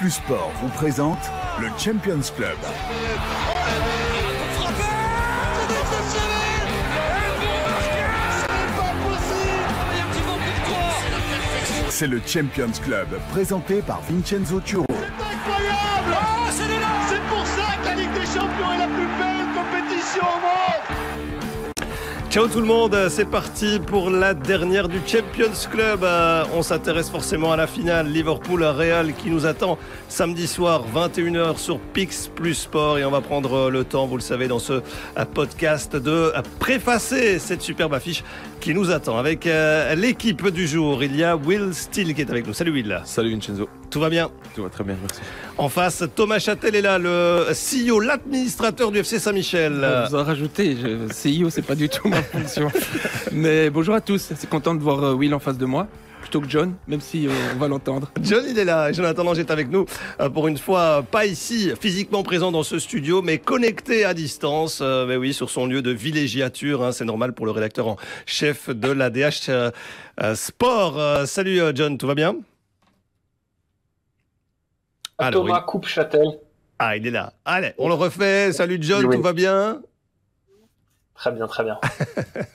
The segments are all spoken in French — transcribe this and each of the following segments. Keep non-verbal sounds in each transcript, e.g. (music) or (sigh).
Plus Sport vous présente le Champions Club. C'est le Champions Club présenté par Vincenzo Turo. incroyable C'est pour ça que la Ligue des Champions est la plus belle compétition au monde Ciao tout le monde, c'est parti pour la dernière du Champions Club. Euh, on s'intéresse forcément à la finale Liverpool-Real qui nous attend samedi soir 21h sur Pix Plus Sport et on va prendre le temps, vous le savez, dans ce euh, podcast de euh, préfacer cette superbe affiche qui nous attend. Avec l'équipe du jour, il y a Will Steele qui est avec nous. Salut Will. Salut Vincenzo. Tout va bien? Tout va très bien, merci. En face, Thomas Châtel est là, le CEO, l'administrateur du FC Saint-Michel. Vous en rajoutez, je, CEO, c'est pas du tout ma (laughs) fonction. (laughs) Mais bonjour à tous, c'est content de voir euh, Will en face de moi, plutôt que John, même si euh, on va l'entendre. John, il est là. Jonathan Lange est avec nous. euh, Pour une fois, pas ici, physiquement présent dans ce studio, mais connecté à distance. euh, Mais oui, sur son lieu de villégiature. hein, C'est normal pour le rédacteur en chef de l'ADH Sport. Euh, Salut euh, John, tout va bien? Alors, Thomas il- Coupe Châtel. Ah, il est là. Allez, on le refait. Salut John, Oui. tout va bien? Très bien, très bien.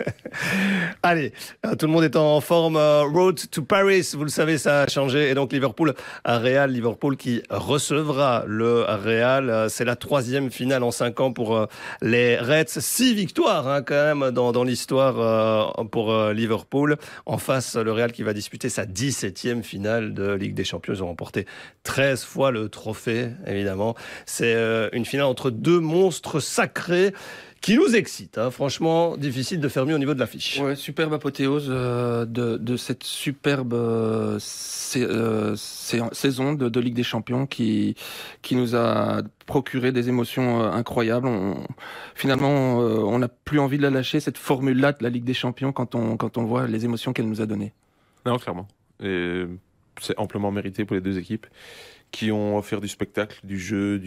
(laughs) Allez, euh, tout le monde est en forme. euh, Road to Paris, vous le savez, ça a changé. Et donc Liverpool à Real, Liverpool qui recevra le Real. Euh, C'est la troisième finale en cinq ans pour euh, les Reds. Six victoires hein, quand même dans, l'histoire euh, pour euh, Liverpool. En face, le Real qui va disputer sa 17e finale de Ligue des Champions. Ils ont remporté 13 fois le trophée, évidemment. C'est euh, une finale entre deux monstres sacrés qui nous excite. hein. Franchement, difficile de faire mieux au niveau de l'affiche. Ouais, superbe apothéose euh, de, de cette superbe euh, euh, sa- saison de, de Ligue des Champions qui, qui nous a procuré des émotions euh, incroyables. On, finalement, euh, on n'a plus envie de la lâcher, cette formule-là de la Ligue des Champions, quand on, quand on voit les émotions qu'elle nous a données. Non, clairement. Et c'est amplement mérité pour les deux équipes qui ont offert du spectacle, du jeu,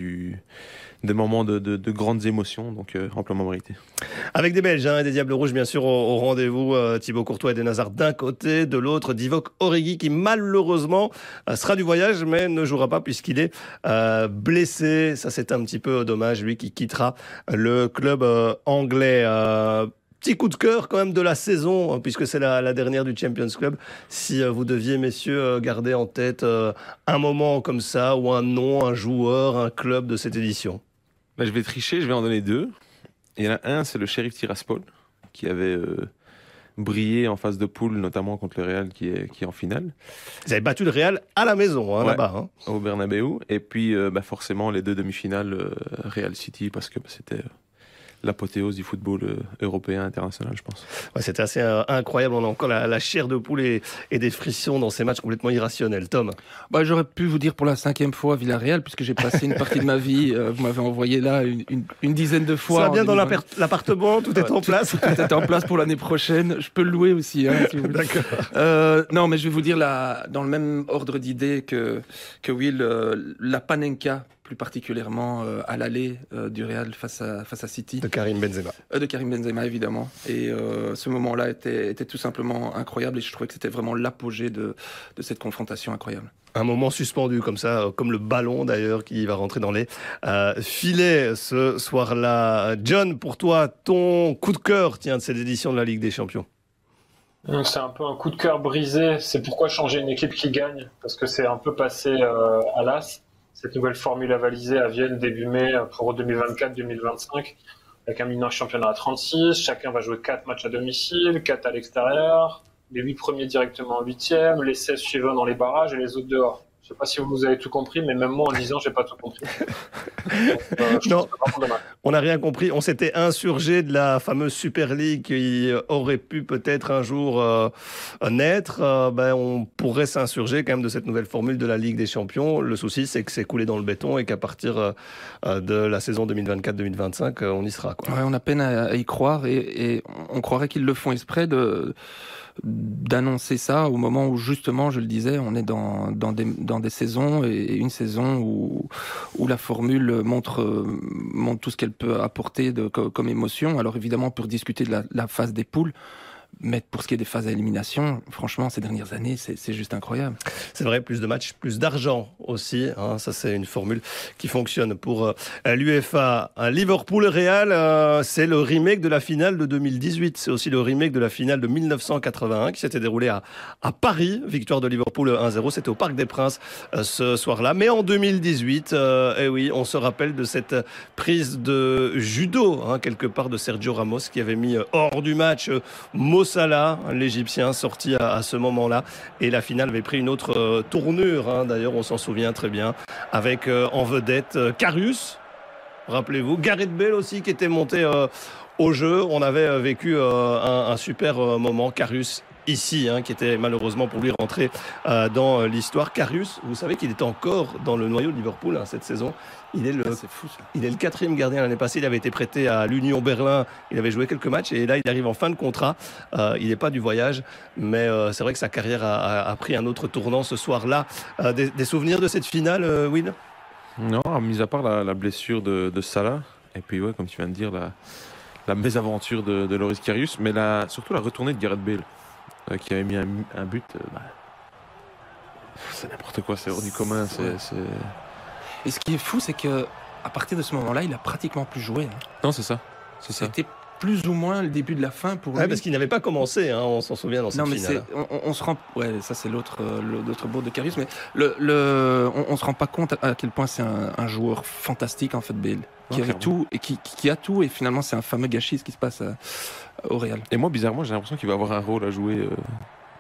des moments de, de- de grandes émotions, donc euh, amplement mérité. Avec des Belges hein, et des Diables Rouges, bien sûr, au, rendez-vous. euh, Thibaut Courtois et des Nazars d'un côté, de l'autre, Divock Origi qui malheureusement euh, sera du voyage, mais ne jouera pas puisqu'il est blessé. Ça, c'est un petit peu dommage, lui qui quittera le club anglais. Petit coup de cœur quand même de la saison, hein, puisque c'est la, la dernière du Champions Club. Si euh, vous deviez, messieurs, euh, garder en tête euh, un moment comme ça, ou un nom, un joueur, un club de cette édition. Là, je vais tricher, je vais en donner deux. Il y en a un, c'est le shérif Tiraspol, qui avait euh, brillé en phase de poule, notamment contre le Real qui est, qui est en finale, Vous avez battu le Real à la maison, hein, Ouais. là-bas. hein. au Bernabeu. Et puis, euh, bah, forcément, les deux demi-finales euh, Real City, parce que bah, c'était l'apothéose du football euh, européen international, je pense. Ouais, C'était assez euh, incroyable. On a encore la, la chair de poule et, et des frissons dans ces matchs complètement irrationnels. Tom, Bah, J'aurais pu vous dire pour la cinquième fois Villarreal, puisque j'ai passé une partie de ma vie, euh, vous m'avez envoyé là une, une- une dizaine de fois. ça va en bien dans 2020. l'appart- l'appartement, tout est Ouais, en (laughs) place. Tout est en place pour l'année prochaine. Je peux le louer aussi. Hein, si vous voulez. D'accord. Euh, non, mais je vais vous dire la, dans le même ordre d'idée que, que Will, euh, la Panenka, plus particulièrement euh, à l'aller euh, du Real face à, face à City, De Karim Benzema. Euh, de Karim Benzema évidemment. Et euh, ce moment-là était, était tout simplement incroyable et je trouvais que c'était vraiment l'apogée de, de cette confrontation incroyable. Un moment suspendu comme ça, comme le ballon d'ailleurs qui va rentrer dans les euh, filets ce soir-là. John, pour toi, ton coup de cœur tiens, de cette édition de la Ligue des Champions. Donc, C'est un peu un coup de cœur brisé. C'est pourquoi changer une équipe qui gagne? Parce que c'est un peu passé euh, à l'as. Cette nouvelle formule avalisée à Vienne début mai euh, pour 2024-2025. Avec un mineur championnat à 36. Chacun va jouer 4 matchs à domicile, 4 à l'extérieur. Les 8 premiers directement en 8 les 16 suivants dans les barrages et les autres dehors. Je sais pas si vous avez tout compris, mais même moi en disant, j'ai pas tout compris. (laughs) Donc, euh, Non. On n'a rien compris. On s'était insurgé de la fameuse Super League qui aurait pu peut-être un jour euh, naître. Euh, ben, on pourrait s'insurger quand même de cette nouvelle formule de la Ligue des Champions. Le souci, c'est que c'est coulé dans le béton et qu'à partir de la saison 2024-2025, euh, on y sera. Quoi. Ouais, on a peine à, à y croire et, et on croirait qu'ils le font exprès de d'annoncer ça au moment où justement, je le disais, on est dans, dans, des, dans des saisons et une saison où, où la formule montre, montre tout ce qu'elle peut apporter de, co- comme émotion. Alors évidemment, pour discuter de la, la phase des poules, Mais pour ce qui est des phases à élimination, franchement, ces dernières années, c'est juste incroyable. C'est vrai, plus de matchs, plus d'argent aussi. Hein, ça, c'est une formule qui fonctionne pour euh, l'UFA. Liverpool-Real, euh, c'est le remake de la finale de 2018. C'est aussi le remake de la finale de 1981 qui s'était déroulée à, Paris. Victoire de Liverpool 1-0. C'était au Parc des Princes euh, ce soir-là. Mais en 2018, eh oui, on se rappelle de cette prise de judo, hein, quelque part, de Sergio Ramos qui avait mis hors du match Salah, l'Égyptien, sorti à, ce moment-là. Et la finale avait pris une autre euh, tournure, hein. d'ailleurs on s'en souvient très bien, avec euh, en vedette euh, Carius, rappelez-vous, Gareth Bale aussi qui était monté au jeu. On avait vécu un, super moment, Carius ici, hein, qui était malheureusement pour lui rentré euh, dans l'histoire. Carius, vous savez qu'il est encore dans le noyau de Liverpool hein, cette saison. Il est le, ah, fou, il est le quatrième gardien l'année passée. Il avait été prêté à l'Union Berlin. Il avait joué quelques matchs et là, il arrive en fin de contrat. Euh, il n'est pas du voyage, mais euh, c'est vrai que sa carrière a, pris un autre tournant ce soir-là. Des, souvenirs de cette finale, Will Non, mis à part la, blessure de, Salah et puis ouais, comme tu viens de dire, la, la mésaventure de, Loris Karius, mais surtout la retournée de Gareth Bale. Euh, qui avait mis un, but. Euh, bah, c'est n'importe quoi, c'est hors du commun. Et ce qui est fou, c'est que à partir de ce moment-là, il a pratiquement plus joué. Hein. Non, c'est ça. C'était plus ou moins le début de la fin pour lui. parce qu'il n'avait pas commencé, hein, on s'en souvient dans cette non, mais finale. On, se rend, ouais, ça c'est l'autre, euh, l'autre beau de Carius, mais le, le, on, ne se rend pas compte à quel point c'est un, joueur fantastique en fait, Bale, qui avait tout et qui, qui, a tout et finalement c'est un fameux gâchis ce qui se passe au Real. Et moi, bizarrement, j'ai l'impression qu'il va avoir un rôle à jouer euh,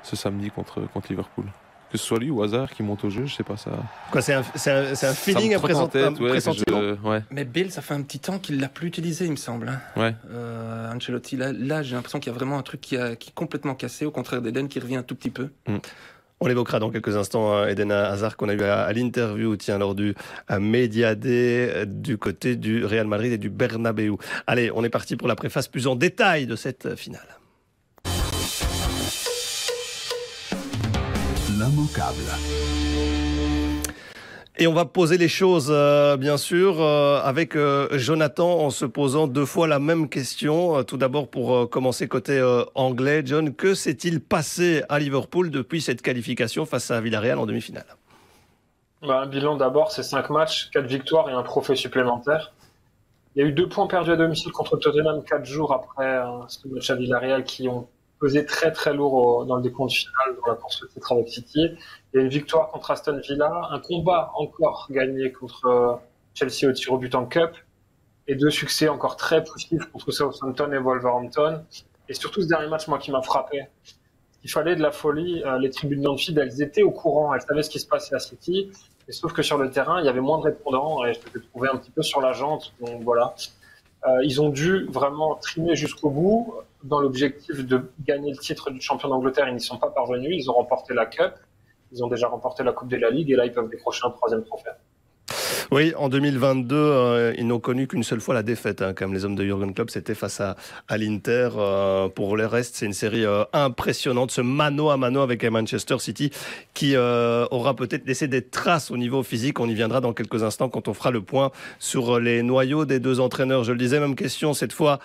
ce samedi contre, contre Liverpool. Que ce soit lui ou hasard qui monte au jeu, je sais pas ça. Quoi, c'est un, un, un feeling à présenter. Ouais, Mais Bill, ça fait un petit temps qu'il l'a plus utilisé, il me semble. Hein. Ouais. Euh, Ancelotti, là, là j'ai l'impression qu'il y a vraiment un truc qui, a, qui est complètement cassé, au contraire d'Eden qui revient un tout petit peu. Mm. On l'évoquera dans quelques instants, hein, Eden Hazard, qu'on a eu à, l'interview, tiens, lors du Media Day du côté du Real Madrid et du Bernabeu. Allez, on est parti pour la préface plus en détail de cette finale. Et on va poser les choses, euh, bien sûr, euh, avec euh, Jonathan en se posant deux fois la même question. tout d'abord, pour commencer côté anglais, John, que s'est-il passé à Liverpool depuis cette qualification face à Villarreal en demi-finale? Bah, Un bilan d'abord, c'est cinq matchs, quatre victoires et un trophée supplémentaire. Il y a eu deux points perdus à domicile contre Tottenham quatre jours après ce match à Villarreal qui ont pesé très très lourd dans le décompte final dans la course au titre avec City. Il y a une victoire contre Aston Villa, un combat encore gagné contre euh, Chelsea au tir au but en Cup, et deux succès encore très positifs contre Southampton et Wolverhampton. Et surtout ce dernier match, moi, qui m'a frappé. Il fallait de la folie. Euh, les tribunes d'Anfield, elles étaient au courant, elles savaient ce qui se passait à City. Et sauf que sur le terrain, il y avait moins de répondants et je m'étais trouvé un petit peu sur la jante. Donc voilà. Euh, ils ont dû vraiment trimer jusqu'au bout dans l'objectif de gagner le titre du champion d'Angleterre. Ils n'y sont pas parvenus. Ils ont remporté la Cup. Ils ont déjà remporté la Coupe de la Ligue et là, ils peuvent décrocher un troisième trophée. Oui, en 2022, euh, ils n'ont connu qu'une seule fois la défaite. Hein, comme les hommes de Jurgen Klopp, c'était face à, à l'Inter. Euh, pour le reste, c'est une série euh, impressionnante, ce mano à mano avec Manchester City, qui aura peut-être laissé des traces au niveau physique. On y viendra dans quelques instants quand on fera le point sur les noyaux des deux entraîneurs. Je le disais, même question cette fois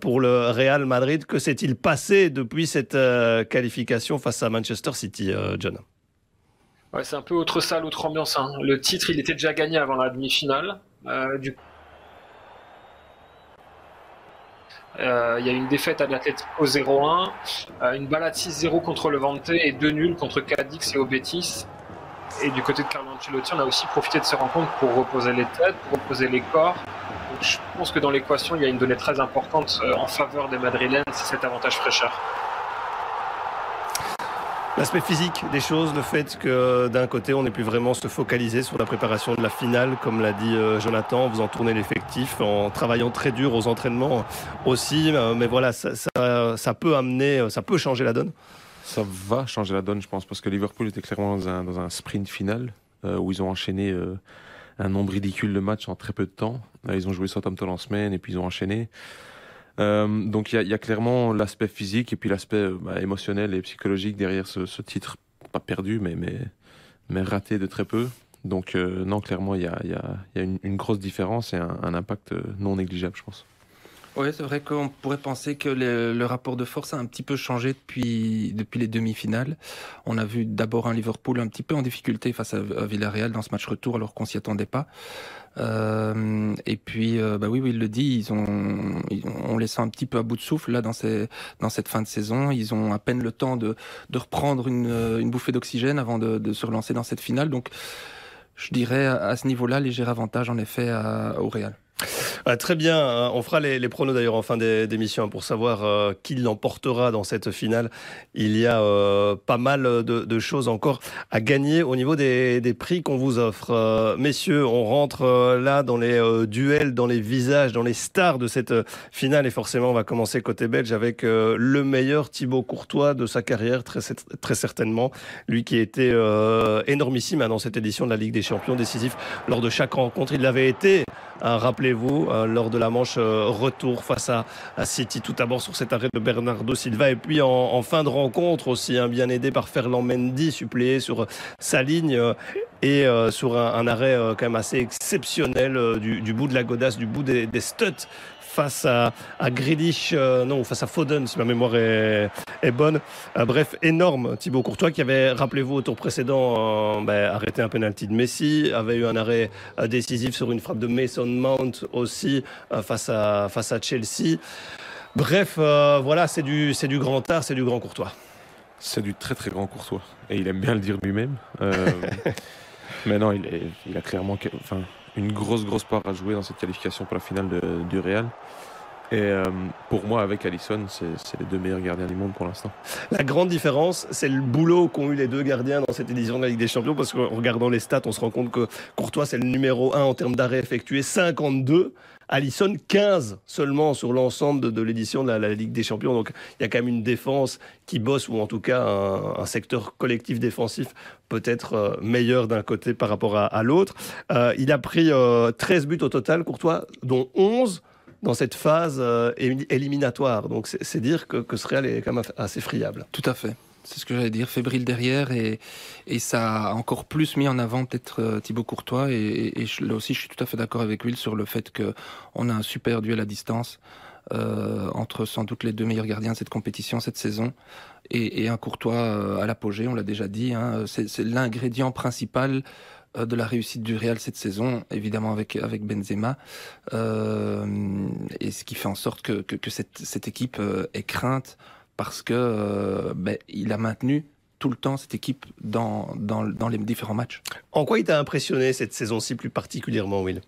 pour le Real Madrid. Que s'est-il passé depuis cette qualification face à Manchester City, John? C'est un peu autre salle, autre ambiance. Hein. Le titre, il était déjà gagné avant la demi-finale. Euh. Euh, il y a une défaite à l'Atletico 0-1, euh, une balade 6-0 contre le Vente et deux nuls contre Cadix et Obetis. Et du côté de Carlo Ancelotti, on a aussi profité de ces rencontres pour reposer les têtes, pour reposer les corps. je pense que dans l'équation, il y a une donnée très importante en faveur des Madrilènes, c'est cet avantage fraîcheur. L'aspect physique des choses, le fait que d'un côté on ait pu vraiment se focaliser sur la préparation de la finale, comme l'a dit euh, Jonathan, en faisant tourner l'effectif, en travaillant très dur aux entraînements aussi. Euh, mais voilà, ça, ça, peut amener, euh, ça peut changer la donne. Ça va changer la donne, je pense, parce que Liverpool était clairement dans un, dans un sprint final où ils ont enchaîné un nombre ridicule de matchs en très peu de temps. ils ont joué Southampton en semaine et puis ils ont enchaîné. Euh, donc il y a, clairement l'aspect physique et puis l'aspect euh, bah, émotionnel et psychologique derrière ce, titre, pas perdu, mais, mais, raté de très peu. Donc euh, non, clairement, il y a, y a, une, grosse différence et un, impact non négligeable, je pense. Oui, c'est vrai qu'on pourrait penser que le, rapport de force a un petit peu changé depuis, depuis les demi-finales. On a vu d'abord un Liverpool un petit peu en difficulté face à, Villarreal dans ce match retour alors qu'on s'y attendait pas. Euh, et puis, euh, bah oui, oui, il le dit, ils ont, on les sent un petit peu à bout de souffle là dans, ces, dans cette fin de saison. Ils ont à peine le temps de, de reprendre une, une bouffée d'oxygène avant de, de se relancer dans cette finale. Donc, je dirais à ce niveau-là, léger avantage en effet à, au Real. Ah, très bien, hein. on fera les, pronos d'ailleurs en fin d'émission hein, pour savoir euh, qui l'emportera dans cette finale. Il y a euh, pas mal de, choses encore à gagner au niveau des, prix qu'on vous offre. Euh, messieurs, on rentre là dans les duels, dans les visages, dans les stars de cette finale et forcément on va commencer côté belge avec le meilleur Thibaut Courtois de sa carrière, très, certainement. Lui qui était énormissime hein, dans cette édition de la Ligue des Champions, décisif lors de chaque rencontre. Il l'avait été, rappelez-vous, euh, lors de la manche euh, retour face à, City. Tout d'abord sur cet arrêt de Bernardo Silva et puis en, fin de rencontre aussi, hein, bien aidé par Ferland Mendy, suppléé sur sa ligne euh, et sur un, arrêt quand même assez exceptionnel du, bout de la godasse, du bout des, des studs face à, à Grealish, euh, non, face à Foden, si ma mémoire est, est bonne. Euh, bref, énorme Thibaut Courtois qui avait, rappelez-vous, au tour précédent, euh, ben, arrêté un penalty de Messi, avait eu un arrêt décisif sur une frappe de Mason Mount aussi face, à, face à Chelsea. Bref, voilà, c'est du, c'est du grand art, c'est du grand Courtois. C'est du très très grand Courtois. Et il aime bien le dire lui-même. (laughs) mais non, il, est, il a clairement. Enfin, une grosse, grosse part à jouer dans cette qualification pour la finale du Real. Et euh, pour moi, avec Allison, c'est les deux meilleurs gardiens du monde pour l'instant. La grande différence, c'est le boulot qu'ont eu les deux gardiens dans cette édition de la Ligue des Champions, parce qu'en regardant les stats, on se rend compte que Courtois, c'est le numéro 1 en termes d'arrêt effectué, 52. Allison, 15 seulement sur l'ensemble de, l'édition de la, Ligue des Champions. Donc il y a quand même une défense qui bosse, ou en tout cas un, secteur collectif défensif peut-être euh, meilleur d'un côté par rapport à, l'autre. Euh, il a pris 13 euh, buts au total, Courtois, dont 11 dans cette phase éliminatoire. Donc c'est dire que, que ce Real est quand même assez friable. Tout à fait. C'est ce que j'allais dire, fébrile derrière et, ça a encore plus mis en avant peut-être euh, Thibaut Courtois et, là aussi je suis tout à fait d'accord avec Will sur le fait que on a un super duel à distance euh, entre sans doute les deux meilleurs gardiens de cette compétition cette saison et, un Courtois euh, à l'apogée, on l'a déjà dit, hein, c'est l'ingrédient principal de la réussite du Real cette saison, évidemment avec avec Benzema, et ce qui fait en sorte que, cette équipe est crainte parce que euh, ben, il a maintenu tout le temps cette équipe dans, dans, dans les différents matchs. En quoi il t'a impressionné cette saison-ci plus particulièrement, Will?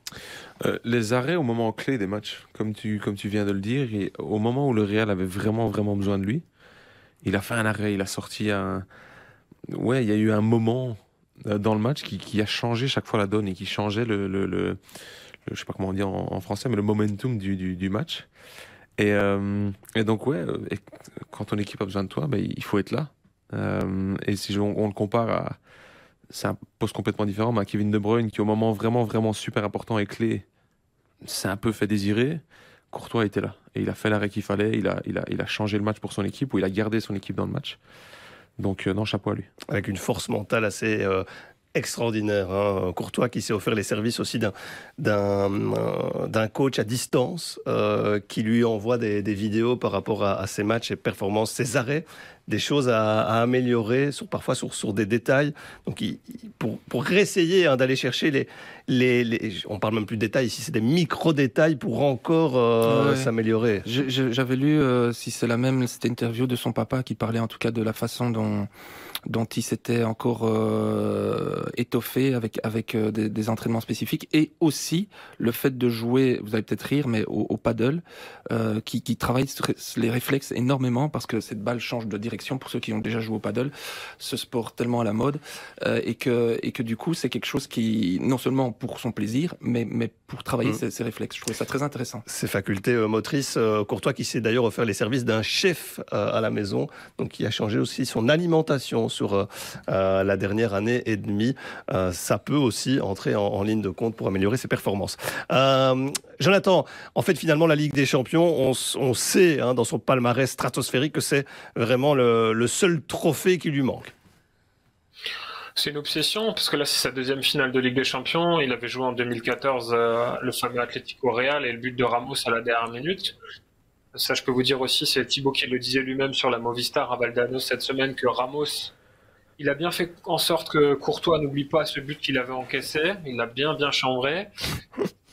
Euh, Les arrêts au moment clé des matchs, comme tu, comme tu viens de le dire, et au moment où le Real avait vraiment, vraiment besoin de lui, il a fait un arrêt, il a sorti un... Ouais, il y a eu un moment euh, dans le match qui, qui a changé chaque fois la donne et qui changeait le, le, le, je sais pas comment on dit en, français, mais le momentum du, du, du match. Et, euh, et donc, ouais, euh, quand ton équipe a besoin de toi, bah, il faut être là. Euh, et si on, le compare à. C'est un poste complètement différent, mais à Kevin De Bruyne, qui au moment vraiment, vraiment super important et clé, c'est un peu fait désirer. Courtois était là. Et il a fait l'arrêt qu'il fallait. Il a, il, a, il a changé le match pour son équipe, ou il a gardé son équipe dans le match. Donc, non, chapeau à lui. Avec une force mentale assez extraordinaire. Hein. Courtois qui s'est offert les services aussi d'un coach à distance euh, qui lui envoie des, vidéos par rapport à, à, ses matchs et performances, ses arrêts, des choses à, à améliorer, sur, parfois sur, sur des détails. Donc il, pour, pour réessayer hein, d'aller chercher les, les, les, on parle même plus de détails ici, c'est des micro détails pour encore euh, s'améliorer. J'avais lu, euh, si c'est la même, cette interview de son papa qui parlait en tout cas de la façon dont dont il s'était encore euh, étoffé avec avec euh, des, des, entraînements spécifiques et aussi le fait de jouer, vous allez peut-être rire, mais au, au paddle, euh, qui, qui travaille les réflexes énormément parce que cette balle change de direction pour ceux qui ont déjà joué au paddle, ce sport tellement à la mode euh, et que et que du coup c'est quelque chose qui non seulement pour son plaisir, mais mais pour travailler mmh. ses, réflexes. Je trouvais ça très intéressant. Ses facultés euh, motrices, euh, Courtois qui s'est d'ailleurs offert les services d'un chef à la maison, donc qui a changé aussi son alimentation sur euh, euh, la dernière année et demie. Euh, ça peut aussi entrer en, ligne de compte pour améliorer ses performances. Jonathan, en fait, finalement, la Ligue des Champions, on, sait hein, dans son palmarès stratosphérique que c'est vraiment le, seul trophée qui lui manque. c'est une obsession parce que là c'est sa deuxième finale de Ligue des Champions. Il avait joué en 2014 euh, le fameux Atlético Real et le but de Ramos à la dernière minute. Ça, je peux vous dire aussi, c'est Thibaut qui le disait lui-même sur la Movistar à Valdano cette semaine que Ramos, il a bien fait en sorte que Courtois n'oublie pas ce but qu'il avait encaissé. Il l'a bien bien chambré.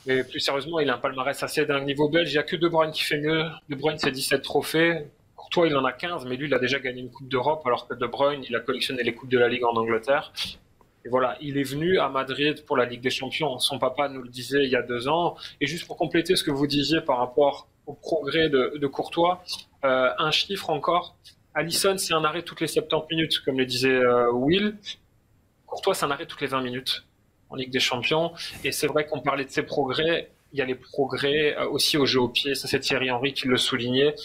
Mais plus sérieusement, il a un palmarès assez d'un niveau belge. Il n'y a que De Bruyne qui fait mieux. De Bruyne, c'est 17 trophées. Courtois, il en a 15, mais lui, il a déjà gagné une Coupe d'Europe, alors que De Bruyne, il a collectionné les Coupes de la Ligue en Angleterre. Et voilà, il est venu à Madrid pour la Ligue des Champions. Son papa nous le disait il y a deux ans. Et juste pour compléter ce que vous disiez par rapport au progrès de, Courtois, euh, un chiffre encore. Allison, c'est un arrêt toutes les 70 minutes, comme le disait euh, Will. Courtois, c'est un arrêt toutes les 20 minutes en Ligue des Champions. Et c'est vrai qu'on parlait de ses progrès. Il y a les progrès euh, aussi au jeu au pied. Ça, c'est Thierry Henry qui le soulignait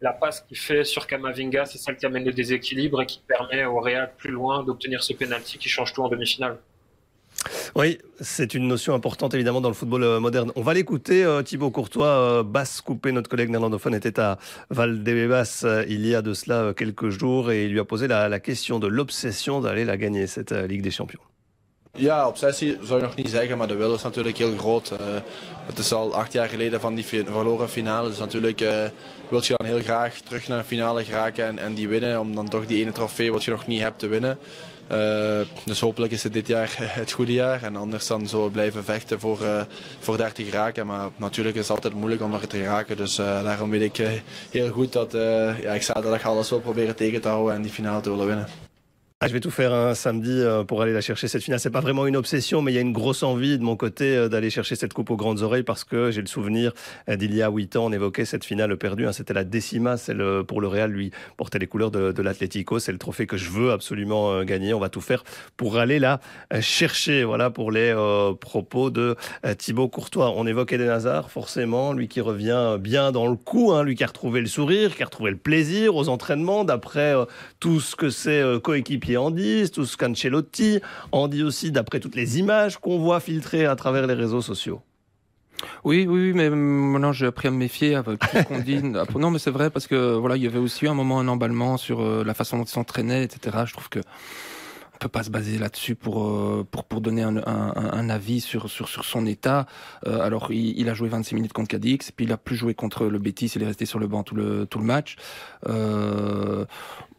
la passe qu'il fait sur Kamavinga, c'est celle qui amène le déséquilibre et qui permet au Real plus loin d'obtenir ce penalty qui change tout en demi-finale. Oui, c'est une notion importante évidemment dans le football euh, moderne. On va l'écouter, euh, Thibaut Courtois. Euh, Basse Coupé, notre collègue néerlandophone, était à Valdebebas il y a de cela quelques jours et il lui a posé la question de l'obsession d'aller la gagner, cette Ligue des Champions. Ja, obsessie zou ik nog niet zeggen, maar de wil is natuurlijk heel groot. Uh, het is al acht jaar geleden van die verloren finale. Dus natuurlijk uh, wil je dan heel graag terug naar een finale geraken en, en, die winnen. Om dan toch die ene trofee wat je nog niet hebt te winnen. Uh, dus hopelijk is het dit jaar (laughs) het goede jaar. En anders dan we blijven vechten voor, voor daar te geraken. Maar natuurlijk is het altijd moeilijk om daar te geraken. Dus daarom weet ik heel goed dat ja, ik zaterdag alles wil proberen tegen te houden en die finale te willen winnen. Ah, je vais tout faire un samedi euh, pour aller la chercher cette finale. C'est pas vraiment une obsession, mais il y a une grosse envie de mon côté euh, d'aller chercher cette coupe aux grandes oreilles parce que j'ai le souvenir euh, d'il y a huit ans, on évoquait cette finale perdue. Hein. C'était la décima, celle pour le Real, lui portait les couleurs de, l'Atlético. C'est le trophée que je veux absolument gagner. On va tout faire pour aller la chercher. Voilà pour les propos de Thibaut Courtois. On évoquait Eden Hazard, forcément, lui qui revient bien dans le coup, hein, lui qui a retrouvé le sourire, qui a retrouvé le plaisir aux entraînements, d'après tout ce que ses coéquipiers en disent, tout ce qu'Ancelotti en dit aussi d'après toutes les images qu'on voit filtrées à travers les réseaux sociaux. Oui, oui, mais maintenant j'ai appris à me méfier avec tout ce qu'on dit. (laughs) Non, mais c'est vrai parce que voilà, il y avait aussi un moment un emballement sur euh, la façon dont il s'entraînait, etc. Je trouve que on peut pas se baser là-dessus pour, euh, pour pour donner un, un, un, avis sur sur sur son état. Euh, alors il, il, a joué 26 minutes contre Cadix, puis il a plus joué contre le Betis, il est resté sur le banc tout le tout le match. Euh,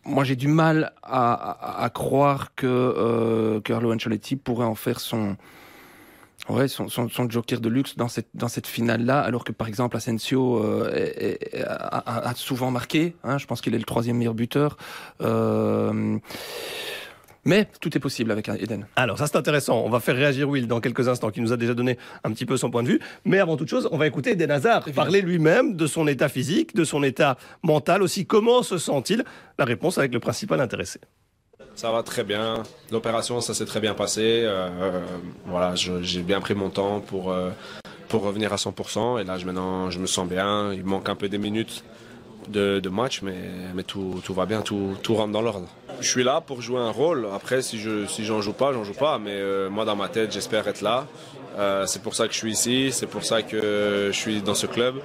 moi, j'ai du mal à, à, croire que euh, Carlo Ancelotti pourrait en faire son, ouais, son, son, son, joker de luxe dans cette, dans cette finale-là, alors que par exemple Asensio euh, a, a, souvent marqué. Hein, je pense qu'il est le troisième meilleur buteur. Euh, mais tout est possible avec Eden. Alors ça c'est intéressant. On va faire réagir Will dans quelques instants, qui nous a déjà donné un petit peu son point de vue. Mais avant toute chose, on va écouter Eden Hazard parler lui-même de son état physique, de son état mental aussi. Comment se sent-il La réponse avec le principal intéressé. Ça va très bien. L'opération, ça s'est très bien passé. Euh, voilà, j'ai bien pris mon temps pour, euh, pour revenir à 100%. Et là, je, maintenant, je me sens bien. Il manque un peu des minutes de, de match, mais, mais tout, tout va bien, tout, tout rentre dans l'ordre je suis là pour jouer un rôle. Après, si je si j'en joue pas, j'en joue pas. Mais euh, moi, dans ma tête, j'espère être là. Euh, c'est pour ça que je suis ici. C'est pour ça que je suis dans ce club.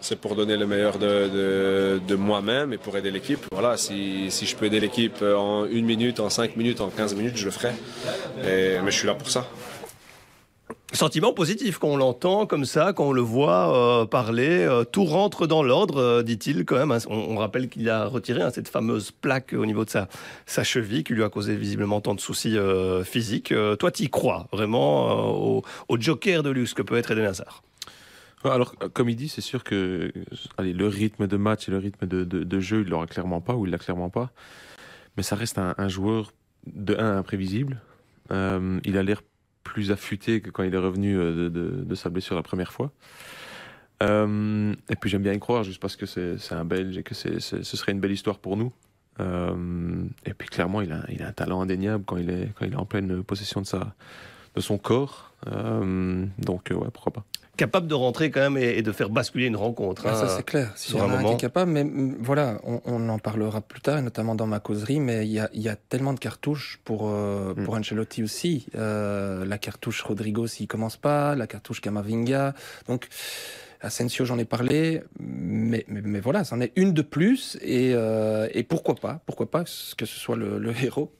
C'est pour donner le meilleur de, de, moi-même et pour aider l'équipe. Voilà, si, si je peux aider l'équipe en une minute, en cinq minutes, en 15 minutes, je le ferai. Mais je suis là pour ça. Sentiment positif quand on l'entend comme ça, quand on le voit euh, parler, euh, tout rentre dans l'ordre, euh, dit-il quand même. Hein. On, rappelle qu'il a retiré hein, cette fameuse plaque au niveau de sa, cheville qui lui a causé visiblement tant de soucis physiques. toi, tu crois vraiment au, joker de luxe que peut être Eden Hazard? Alors, comme il dit, c'est sûr que le rythme de match et le rythme de, jeu, il l'aura clairement pas ou il l'a clairement pas. Mais ça reste un, un joueur de un imprévisible. il a l'air plus affûté que quand il est revenu euh, de, de, sa blessure la première fois. Euh, et puis j'aime bien y croire, juste parce que c'est un Belge et que c'est ce serait une belle histoire pour nous. Euh, et puis clairement, il a, il a un talent indéniable quand il est, quand il est en pleine possession de, sa, de son corps. Euh, donc ouais, pourquoi pas capable de rentrer quand même et, de faire basculer une rencontre. Ah, ça hein, c'est clair. Si un moment. capable, mais mm, voilà, on, en parlera plus tard, notamment dans ma causerie. Mais il y a, y a, tellement de cartouches pour euh, mm. pour Ancelotti aussi. Euh, la cartouche Rodrigo s'il commence pas, la cartouche Camavinga. Donc Asensio, j'en ai parlé, mais, mais, mais, voilà, c'en est une de plus. Et, euh, et pourquoi pas, pourquoi pas que ce soit le, le héros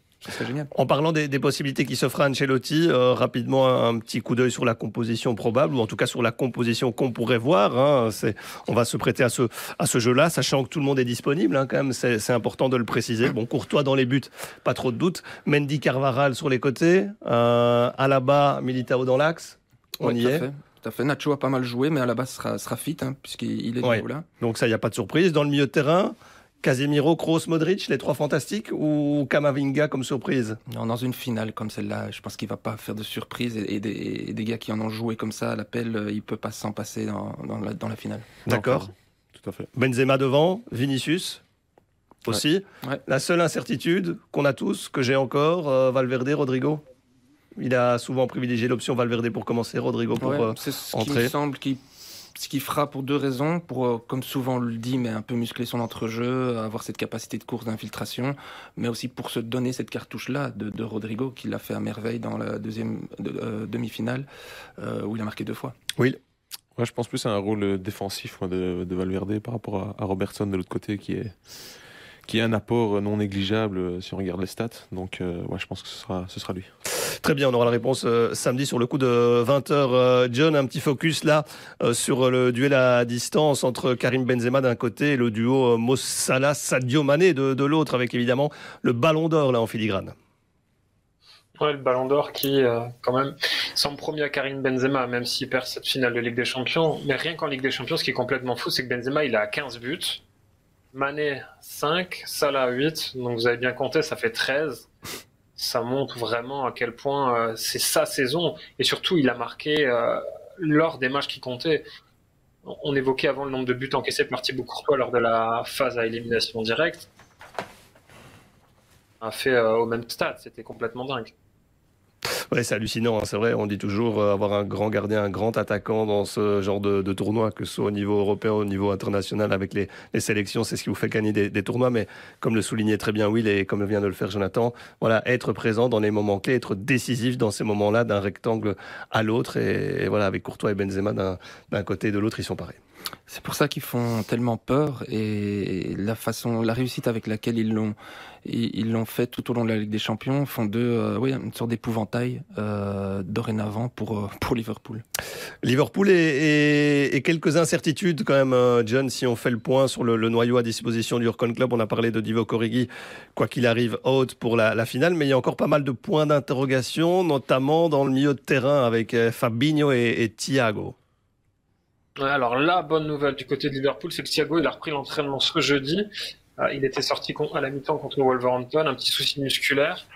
génial. En parlant des, des possibilités qui s'offrent à Ancelotti, euh, rapidement un, un petit coup d'œil sur la composition probable, ou en tout cas sur la composition qu'on pourrait voir. Hein. C'est- On va se prêter à ce, à ce jeu-là, sachant que tout le monde est disponible. Hein, quand même, c'est c'est important de le préciser. Bon, Courtois dans les buts, pas trop de doute. Mendy, Carvaral sur les côtés, euh, Alaba, Militao dans l'axe. On Ouais, y est. fait, tout à fait. Nacho a pas mal joué, mais à la base sera, sera fit, hein, puisqu'il il est Ouais. là. Donc ça, il n'y a pas de surprise. Dans le milieu de terrain, Casemiro, Kroos, Modric, les trois fantastiques, ou Kamavinga comme surprise Non, dans une finale comme celle-là, je pense qu'il va pas faire de surprise et, et des, et des gars qui en ont joué comme ça à l'appel, euh, il peut pas s'en passer dans, dans la, dans la finale. D'accord. Tout à fait. Benzema devant, Vinicius aussi. Ouais. La seule incertitude qu'on a tous, que j'ai encore, euh, Valverde, Rodrigo. Il a souvent privilégié l'option Valverde pour commencer, Rodrigo pour. Ouais, euh, c'est ce qui entrer. me semble qui ce qui fera pour deux raisons, pour, euh, comme souvent on le dit, mais un peu muscler son entrejeu, avoir cette capacité de course d'infiltration, mais aussi pour se donner cette cartouche-là de, Rodrigo, qui l'a fait à merveille dans la deuxième de- euh, demi-finale, euh, où il a marqué deux fois. Oui, Ouais, je pense plus à un rôle défensif de, de Valverde par rapport à, Robertson de l'autre côté qui est qui est un apport non négligeable si on regarde les stats. Donc euh, je pense que ce sera ce sera lui. Très bien, on aura la réponse euh, samedi sur le coup de 20h. John, un petit focus là euh, sur le duel à distance entre Karim Benzema d'un côté et le duo euh, Mo Salah Sadio Mané de, de l'autre, avec évidemment le ballon d'or là en filigrane. Ouais, le Ballon d'Or qui, euh, quand même, semble promis à Karim Benzema, même s'il perd cette finale de Ligue des Champions. Mais rien qu'en Ligue des Champions, ce qui est complètement fou, c'est que Benzema, il a 15 buts. Mané, 5. Salah, 8. Donc vous avez bien compté, ça fait 13. Ça montre vraiment à quel point euh, c'est sa saison. Et surtout, il a marqué euh, lors des matchs qui comptaient. On évoquait avant le nombre de buts encaissés par Thibaut Courtois lors de la phase à élimination directe. A fait euh, au même stade, c'était complètement dingue. (laughs) Ouais, c'est hallucinant, hein, c'est vrai. On dit toujours euh, avoir un grand gardien, un grand attaquant dans ce genre de, tournoi, que ce soit au niveau européen, au niveau international, avec les, sélections, c'est ce qui vous fait gagner des, tournois. Mais comme le soulignait très bien Will et comme vient de le faire Jonathan, voilà, être présent dans les moments clés, être décisif dans ces moments-là, d'un rectangle à l'autre. Et, et voilà, avec Courtois et Benzema d'un d'un côté et de l'autre, ils sont pareils. C'est pour ça qu'ils font tellement peur et la façon, la réussite avec laquelle ils l'ont, ils l'ont fait tout au long de la Ligue des Champions font d'eux, euh, oui, une sorte d'épouvantail euh, dorénavant pour euh, pour Liverpool. Liverpool et, quelques incertitudes quand même, euh, John, si on fait le point sur le, noyau à disposition du Urcon Club. On a parlé de Divo Origi, quoi qu'il arrive, out pour la, finale, mais il y a encore pas mal de points d'interrogation, notamment dans le milieu de terrain avec Fabinho et Thiago. Alors la bonne nouvelle du côté de Liverpool, c'est que Thiago il a repris l'entraînement ce jeudi. Euh, il était sorti à la mi-temps contre Wolverhampton, un petit souci musculaire.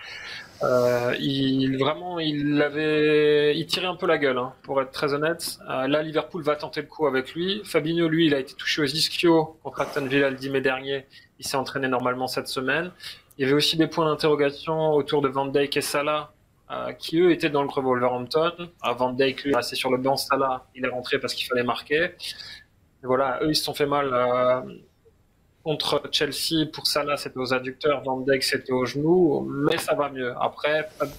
Euh, il vraiment, il avait, il tirait un peu la gueule, hein, pour être très honnête. Euh, là, Liverpool va tenter le coup avec lui. Fabinho, lui, il a été touché aux ischio contre Aston Villa le 10 mai dernier. Il s'est entraîné normalement cette semaine. Il y avait aussi des points d'interrogation autour de Van Dijk et Salah, euh, qui eux étaient dans le Wolverhampton. Ah, Van Dijk, lui, est sur le banc. Salah, il est rentré parce qu'il fallait marquer. Et voilà, eux, ils se sont fait mal euh, contre Chelsea. Pour Salah, c'était aux adducteurs. Van Dijk, c'était aux genoux. Mais ça va mieux. Après, Fab-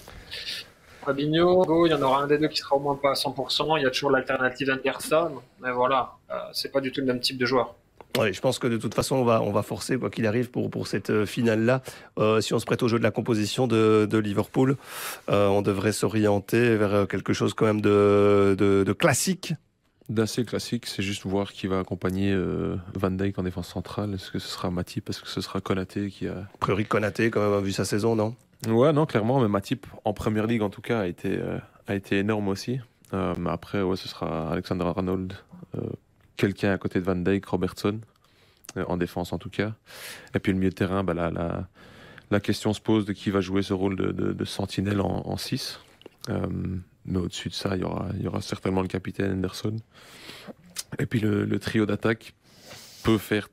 Fabinho, il y en aura un des deux qui sera au moins pas à 100%. Il y a toujours l'alternative Anderson. Mais voilà, euh, c'est pas du tout le même type de joueur. Ouais, je pense que de toute façon, on va, on va forcer, quoi qu'il arrive, pour, pour cette euh, finale-là. Euh, si on se prête au jeu de la composition de, de Liverpool, euh, on devrait s'orienter vers quelque chose quand même de, de, de classique. D'assez classique, c'est juste voir qui va accompagner euh, Van Dijk en défense centrale. Est-ce que ce sera Matip? Est-ce que ce sera Konaté qui a A priori, Konaté, quand même, a vu sa saison, non? Ouais, non, clairement, mais Matip en première ligue en tout cas a été a été énorme aussi. Euh, après, ouais, ce sera Alexander Arnold, euh, quelqu'un à côté de Van Dijk, Robertson, euh, en défense en tout cas. Et puis le milieu de terrain, bah, la, la, la question se pose de qui va jouer ce rôle de, de, sentinelle en 6. mais au-dessus de ça, il y aura, il y aura certainement le capitaine Anderson. Et puis le, le trio d'attaque peut faire,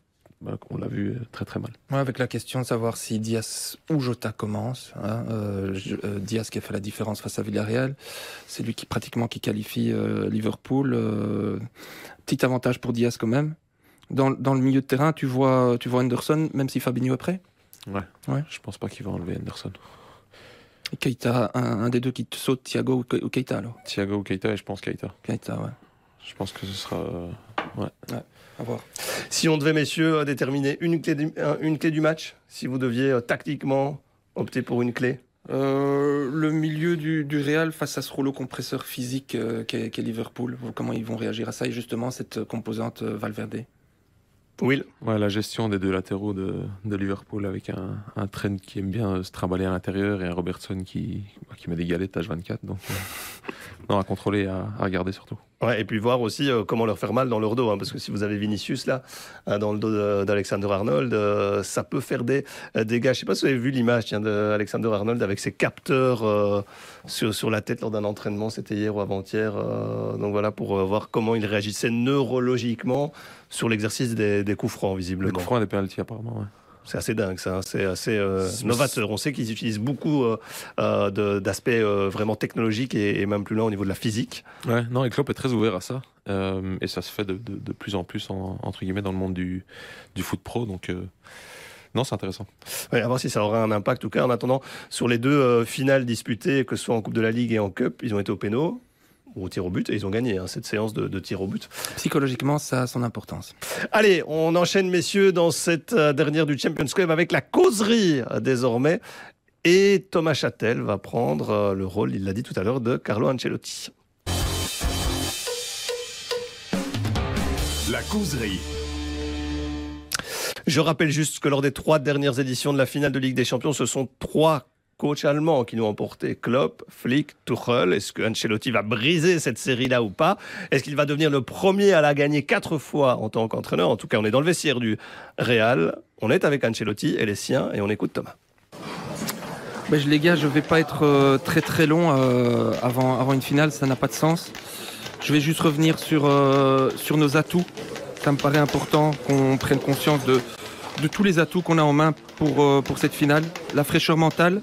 on l'a vu, très très mal. Ouais, avec la question de savoir si Diaz ou Jota commence. Hein, euh, euh, Diaz qui a fait la différence face à Villarreal, c'est lui qui pratiquement qui qualifie euh, Liverpool. euh, petit avantage pour Diaz quand même. Dans, dans le milieu de terrain, tu vois, tu vois Anderson, même si Fabinho est prêt? Ouais. Ouais. Je pense pas qu'il va enlever Anderson. Et Keita, un, un des deux qui te saute, Thiago ou Ke- ou Keita alors? Thiago ou Keita, et je pense Keita. Keita, ouais. Je pense que ce sera. euh, À voir. Si on devait, messieurs, déterminer une clé du, un- une clé du match, si vous deviez euh, tactiquement opter pour une clé? Euh, le milieu du, du, Real face à ce rouleau compresseur physique euh, qu'est Liverpool, comment ils vont réagir à ça? Et justement cette composante euh, Valverde Will? Ouais, La gestion des deux latéraux de, de Liverpool avec un, un Trent qui aime bien se trimballer à l'intérieur et un Robertson qui, qui met des galettes H24. Donc, euh, (laughs) non, à contrôler, à, à, regarder surtout. Ouais, et puis voir aussi euh, comment leur faire mal dans leur dos. Hein, parce que si vous avez Vinicius là, hein, dans le dos d'Alexander Arnold, euh, ça peut faire des euh, dégâts. Je ne sais pas si vous avez vu l'image d'Alexander Arnold avec ses capteurs sur, sur la tête lors d'un entraînement. C'était hier ou avant-hier. donc voilà, pour voir comment il réagissait neurologiquement sur l'exercice des, des, coups francs, visiblement. Les coups francs et des pénalties, apparemment, ouais. C'est assez dingue, ça. Hein. C'est assez euh, novateur. On sait qu'ils utilisent beaucoup euh, euh, d'aspects euh, vraiment technologiques et, et, même plus loin au niveau de la physique. Ouais, non, et Klopp est très ouvert à ça. Et ça se fait de, de, de plus en plus, en, entre guillemets, dans le monde du, du foot pro. Donc, non, c'est intéressant. Ouais, à voir si ça aura un impact. En tout cas, en attendant, sur les deux finales disputées, que ce soit en Coupe de la Ligue et en Cup, ils ont été au pénal au tir au but et ils ont gagné hein, cette séance de, de, tir au but. Psychologiquement, ça a son importance. Allez, on enchaîne messieurs dans cette dernière du Champions Club avec la causerie désormais. Et Thomas Châtel va prendre le rôle, il l'a dit tout à l'heure, de Carlo Ancelotti. La causerie. Je rappelle juste que lors des trois dernières éditions de la finale de Ligue des Champions, ce sont trois coachs allemands qui nous ont porté Klopp, Flick, Tuchel. Est-ce que Ancelotti va briser cette série-là ou pas? Est-ce qu'il va devenir le premier à la gagner quatre fois en tant qu'entraîneur? En tout cas, on est dans le vestiaire du Real. On est avec Ancelotti et les siens et on écoute Thomas. Les gars, je vais pas être euh, très très long euh, avant, avant une finale, ça n'a pas de sens. Je vais juste revenir sur, euh, sur nos atouts. Ça me paraît important qu'on prenne conscience de, de tous les atouts qu'on a en main pour, pour cette finale. La fraîcheur mentale,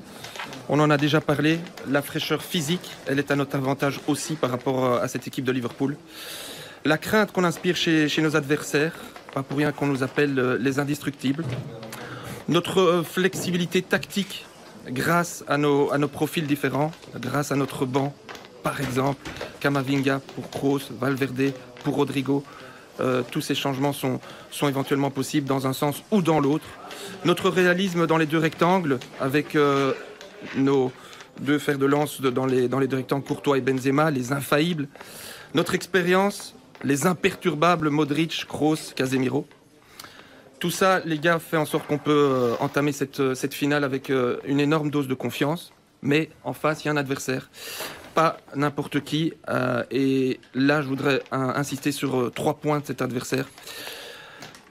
on en a déjà parlé. La fraîcheur physique, elle est à notre avantage aussi par rapport à cette équipe de Liverpool. La crainte qu'on inspire chez, nos adversaires, pas pour rien qu'on nous appelle euh, les indestructibles. Notre flexibilité tactique grâce à nos, profils différents, grâce à notre banc, par exemple, Kamavinga pour Kroos, Valverde pour Rodrigo. Euh, tous ces changements sont, sont éventuellement possibles dans un sens ou dans l'autre. Notre réalisme dans les deux rectangles, avec euh, nos deux fers de lance dans les, dans les rectangles Courtois et Benzema, les infaillibles. Notre expérience, les imperturbables Modric, Kroos, Casemiro. Tout ça, les gars, fait en sorte qu'on peut euh, entamer cette, cette finale avec euh, une énorme dose de confiance. Mais en face, il y a un adversaire pas n'importe qui. Euh, et là, je voudrais insister sur euh, trois points de cet adversaire.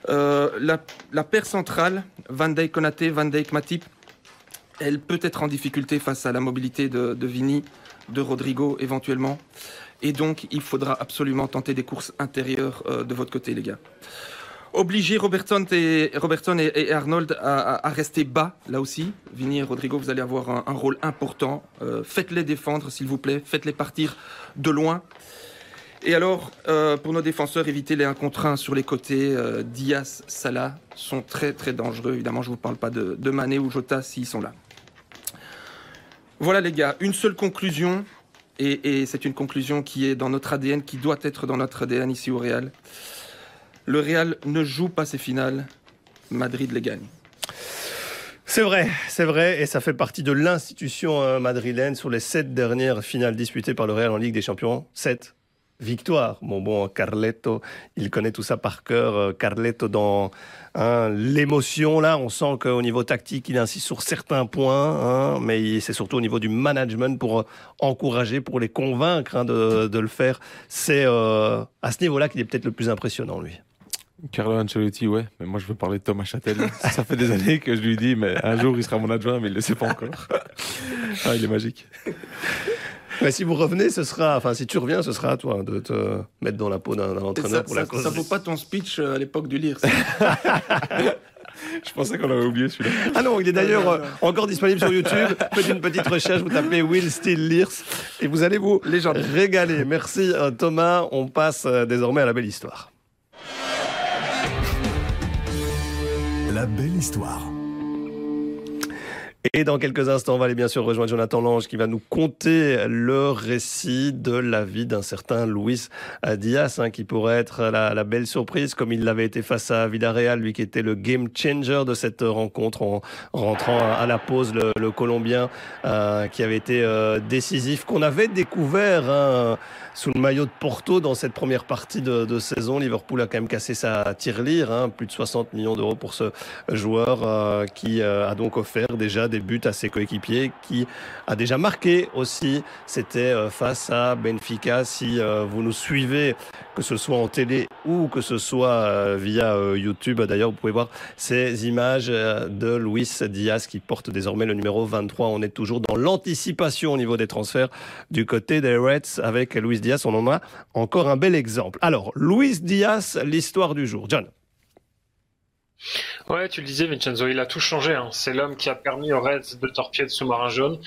Euh, la, la, paire centrale, Van Dijk Konaté, Van Dijk Matip, elle peut être en difficulté face à la mobilité de, Vini, de Rodrigo éventuellement. Et donc, il faudra absolument tenter des courses intérieures euh, de votre côté, les gars obliger Robertson et, Arnold à, rester bas, là aussi. Vini et Rodrigo, vous allez avoir un, rôle important. Euh, Faites-les défendre, s'il vous plaît. Faites-les partir de loin. Et alors, euh, pour nos défenseurs, évitez les 1 contre 1 sur les côtés. Diaz, Salah sont très très dangereux. Évidemment, je ne vous parle pas de, de Mané ou Jota s'ils sont là. Voilà les gars, une seule conclusion. Et, c'est une conclusion qui est dans notre ADN, qui doit être dans notre ADN ici au Real. Le Real ne joue pas ses finales, Madrid les gagne. C'est vrai, c'est vrai, et ça fait partie de l'institution euh, madrilène sur les sept dernières finales disputées par le Real en Ligue des Champions. Sept victoires. Bon, bon, Carletto, il connaît tout ça par cœur. Euh, Carletto dans hein, l'émotion, là, on sent qu'au niveau tactique, il insiste sur certains points, hein, mais c'est surtout au niveau du management pour euh, encourager, pour les convaincre hein, de, de, le faire. C'est euh, à ce niveau-là qu'il est peut-être le plus impressionnant, lui. Carlo Ancelotti, ouais, mais moi je veux parler de Thomas Châtel. Ça fait des années que je lui dis, mais un jour il sera mon adjoint, mais il ne le sait pas encore. (laughs) ah, il est magique. Mais si vous revenez, ce sera, enfin, si tu reviens, ce sera à toi de te mettre dans la peau d'un entraîneur pour ça, la cause. Ça vaut pas ton speech à l'époque du lire. (laughs) Je pensais qu'on avait oublié celui-là. Ah non, il est d'ailleurs euh, encore disponible sur YouTube. Faites une petite recherche, vous tapez Will Still Lears et vous allez vous régaler. Merci euh, Thomas. On passe euh, désormais à la belle histoire. La belle histoire. Et dans quelques instants, on va aller bien sûr rejoindre Jonathan Lange qui va nous conter le récit de la vie d'un certain Luis Diaz, hein, qui pourrait être la, belle surprise, comme il l'avait été face à Villarreal, lui qui était le game changer de cette rencontre en rentrant à la pause, le, Colombien euh, qui avait été euh, décisif, qu'on avait découvert. Hein, sous le maillot de Porto dans cette première partie de, de saison. Liverpool a quand même cassé sa tirelire, hein, plus de 60 millions d'euros pour ce joueur euh, qui euh, a donc offert déjà des buts à ses coéquipiers, qui a déjà marqué aussi. C'était euh, face à Benfica. Si vous nous suivez, que ce soit en télé ou que ce soit via YouTube, d'ailleurs, vous pouvez voir ces images de Luis Diaz qui porte désormais le numéro 23. On est toujours dans l'anticipation au niveau des transferts du côté des Reds avec Luis Diaz, on en a encore un bel exemple. Alors, Luis Diaz, l'histoire du jour. John. Ouais, tu le disais, Vincenzo, il a tout changé. Hein. C'est l'homme qui a permis aux Reds de torpiller le sous-marin jaune,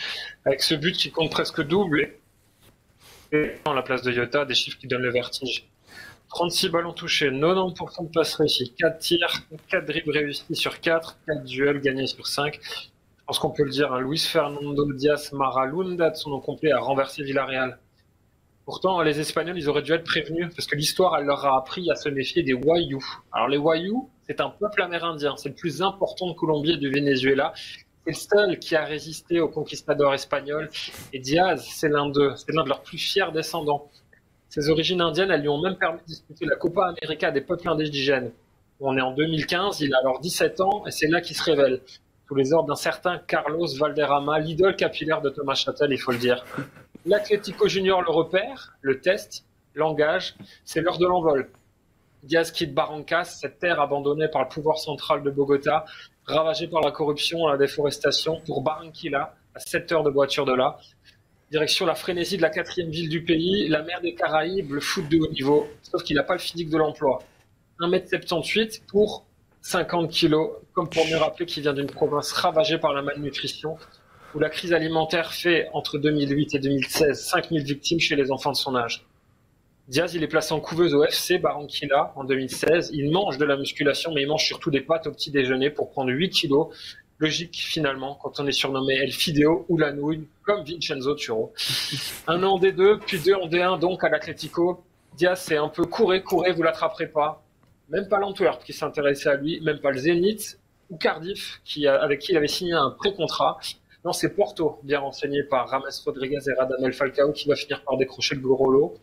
avec ce but qui compte presque double. Et en la place de Yota, des chiffres qui donnent le vertige. 36 ballons touchés, 90% de passes réussies, 4 tirs, 4 dribbles réussis sur 4, 4 duels gagnés sur 5. Je pense qu'on peut le dire, hein. Luis Fernando Diaz Maralunda, de son nom complet, a renversé Villarreal. Pourtant, les Espagnols, ils auraient dû être prévenus parce que l'histoire, elle leur a appris à se méfier des Wayuu. Alors, les Wayuu, c'est un peuple amérindien. C'est le plus important de Colombie et du Venezuela. C'est le seul qui a résisté aux conquistadors espagnols. Et Diaz, c'est l'un d'eux. C'est l'un de leurs plus fiers descendants. Ses origines indiennes, elles lui ont même permis de disputer la Copa América des peuples indigènes. On est en 2015, il a alors 17 ans et c'est là qu'il se révèle. Sous les ordres d'un certain Carlos Valderrama, l'idole capillaire de Thomas Châtel, il faut le dire. L'Atlético Junior le repère, le test, l'engage, c'est l'heure de l'envol. Diaz quitte Barrancas, cette terre abandonnée par le pouvoir central de Bogota, ravagée par la corruption et la déforestation, pour Barranquilla, à 7 heures de voiture de là. Direction la frénésie de la quatrième ville du pays, la mer des Caraïbes, le foot de haut niveau, sauf qu'il n'a pas le physique de l'emploi. 1m78 pour 50 kilos, comme pour me rappeler qu'il vient d'une province ravagée par la malnutrition, où la crise alimentaire fait, entre 2008 et 2016, 5000 victimes chez les enfants de son âge. Diaz, il est placé en couveuse au FC Barranquilla en 2016. Il mange de la musculation, mais il mange surtout des pâtes au petit déjeuner pour prendre 8 kilos. Logique, finalement, quand on est surnommé El Fideo ou la nouille, comme Vincenzo Turo. (laughs) Un an en D2, puis deux en D1, donc à l'Atlético. Diaz, c'est un peu courez, courez, vous l'attraperez pas. Même pas l'Antwerp qui s'intéressait à lui, même pas le Zénith ou Cardiff, qui, avec qui il avait signé un pré-contrat. Non, c'est Porto, bien renseigné par Rames Rodriguez et Radamel Falcao, qui va finir par décrocher le gros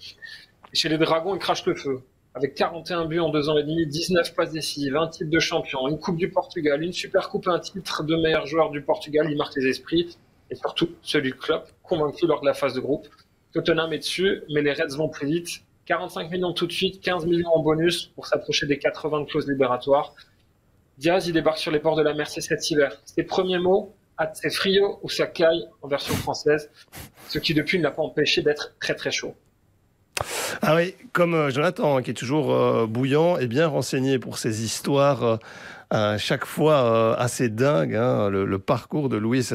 chez les Dragons, il crache le feu. Avec 41 buts en deux ans et demi, 19 passes décisives, un titre de champion, une Coupe du Portugal, une Super Coupe, un titre de meilleur joueur du Portugal. Il marque les esprits. Et surtout, celui de Klopp, convaincu lors de la phase de groupe. Tottenham est dessus, mais les Reds vont plus vite. 45 millions tout de suite, 15 millions en bonus pour s'approcher des 80 clauses libératoires. Diaz, il débarque sur les ports de la Mercedes cet hiver. Ses premiers mots, c'est frio ou ça caille en version française, ce qui depuis ne l'a pas empêché d'être très très chaud. Ah oui, comme euh, Jonathan, qui est toujours euh, bouillant et bien renseigné pour ces histoires euh, chaque fois assez dingues, hein, le, parcours de Luis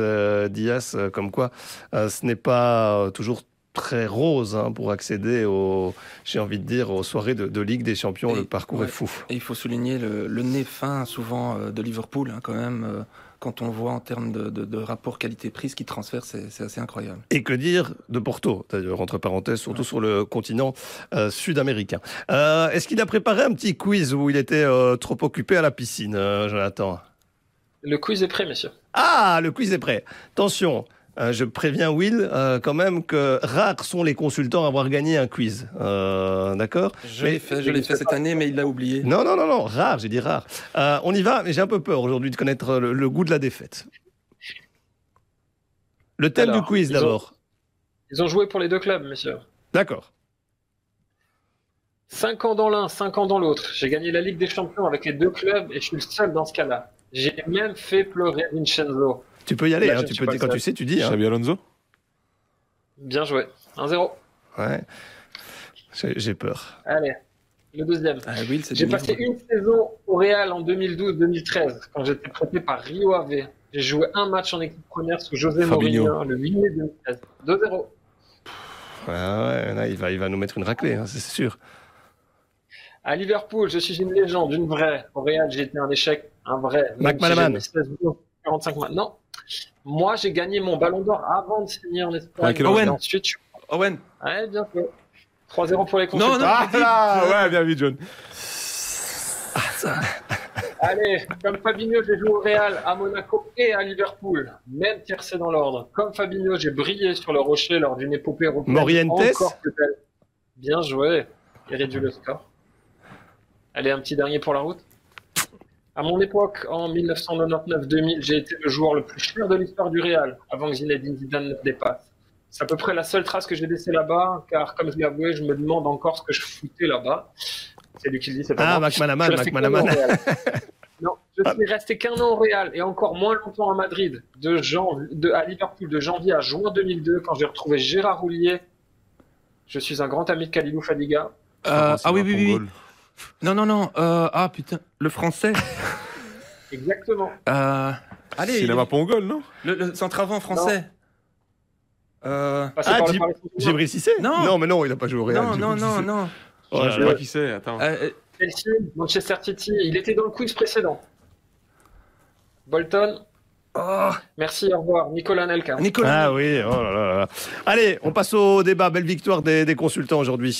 Diaz, comme quoi ce n'est pas toujours très rose hein, pour accéder aux, j'ai envie de dire, aux soirées de, Ligue des Champions. le parcours est fou. Et il faut souligner le, nez fin souvent de Liverpool, hein, quand même quand on voit en termes de, rapport qualité-prix ce qui transfère, c'est assez incroyable. Et que dire de Porto, d'ailleurs, entre parenthèses, surtout sur le continent euh, sud-américain. Euh, est-ce qu'il a préparé un petit quiz où il était euh, trop occupé à la piscine, Jonathan? Le quiz est prêt, monsieur. Ah, le quiz est prêt. Attention, euh, je préviens Will euh, quand même que rares sont les consultants à avoir gagné un quiz. Euh, D'accord Je l'ai fait, je l'ai fait cette année, mais il l'a oublié. Non, non, non, non, rare, j'ai dit rare. Euh, on y va, mais j'ai un peu peur aujourd'hui de connaître le, goût de la défaite. Le thème du quiz d'abord. Ils ont joué pour les deux clubs, messieurs. D'accord. Cinq ans dans l'un, cinq ans dans l'autre. J'ai gagné la Ligue des Champions avec les deux clubs et je suis le seul dans ce cas-là. J'ai même fait pleurer Vincenzo. Tu peux y aller, hein, tu peux, quand tu sais, tu dis. Hein. Xabi Alonso Bien joué. 1-0. Ouais. J'ai peur. Allez, le deuxième. Ah, J'ai passé une saison au Real en 2012-2013, quand j'étais prêté par Rio Ave. J'ai joué un match en équipe première sous José Mourinho le 8 mai 2013. 2-0. Ah ouais, il, va, il va nous mettre une raclée, hein, c'est sûr. À Liverpool, je suis une légende, une vraie. Au Real, j'ai été un échec, un vrai. McManaman. 45 mois. Non, Moi, j'ai gagné mon ballon d'or avant de signer en Espagne. quel Owen. Ensuite, je... Owen. Ouais, bien fait. 3-0 pour les Non, consultants. non. Ah là Ouais, bien vu, John. (laughs) Allez, comme Fabinho, j'ai joué au Real, à Monaco et à Liverpool. Même tiercé dans l'ordre. Comme Fabinho, j'ai brillé sur le rocher lors d'une épopée européenne. Morientes encore plus belle. Bien joué. Et réduit le score. Allez, un petit dernier pour la route. À mon époque, en 1999-2000, j'ai été le joueur le plus cher de l'histoire du Real, avant que Zinedine Zidane ne le dépasse. C'est à peu près la seule trace que j'ai laissée là-bas, car comme je l'ai avoué, je me demande encore ce que je foutais là-bas. C'est lui qui le dit, c'est pas Ah, moi. McManaman, Je suis resté McManaman. qu'un an au Real. (laughs) Non, je suis resté qu'un an au Real et encore moins longtemps à Madrid, de jan- de, à Liverpool de janvier à juin 2002, quand j'ai retrouvé Gérard Roulier. Je suis un grand ami de Kalilou Fadiga. Euh, C'est ah oui, oui, oui. Non, non, non. euh, ah putain, le français. (laughs) Exactement. Euh, allez, C'est là Pongol, non? Le, le centre avant français. Euh, Passé Ah, Saint-Germain. Djibril Cissé? Non. Non, mais non, il n'a pas joué au Real. non, non, non, non. Oh, Je sais pas qui c'est, attends. Euh, euh, Chelsea, Manchester City, il était dans le quiz précédent. Bolton. oh, Merci, au revoir. Nicolas Nelka. Nicolas. Ah oui, oh là là là. Allez, on passe au débat. Belle victoire des, des consultants aujourd'hui.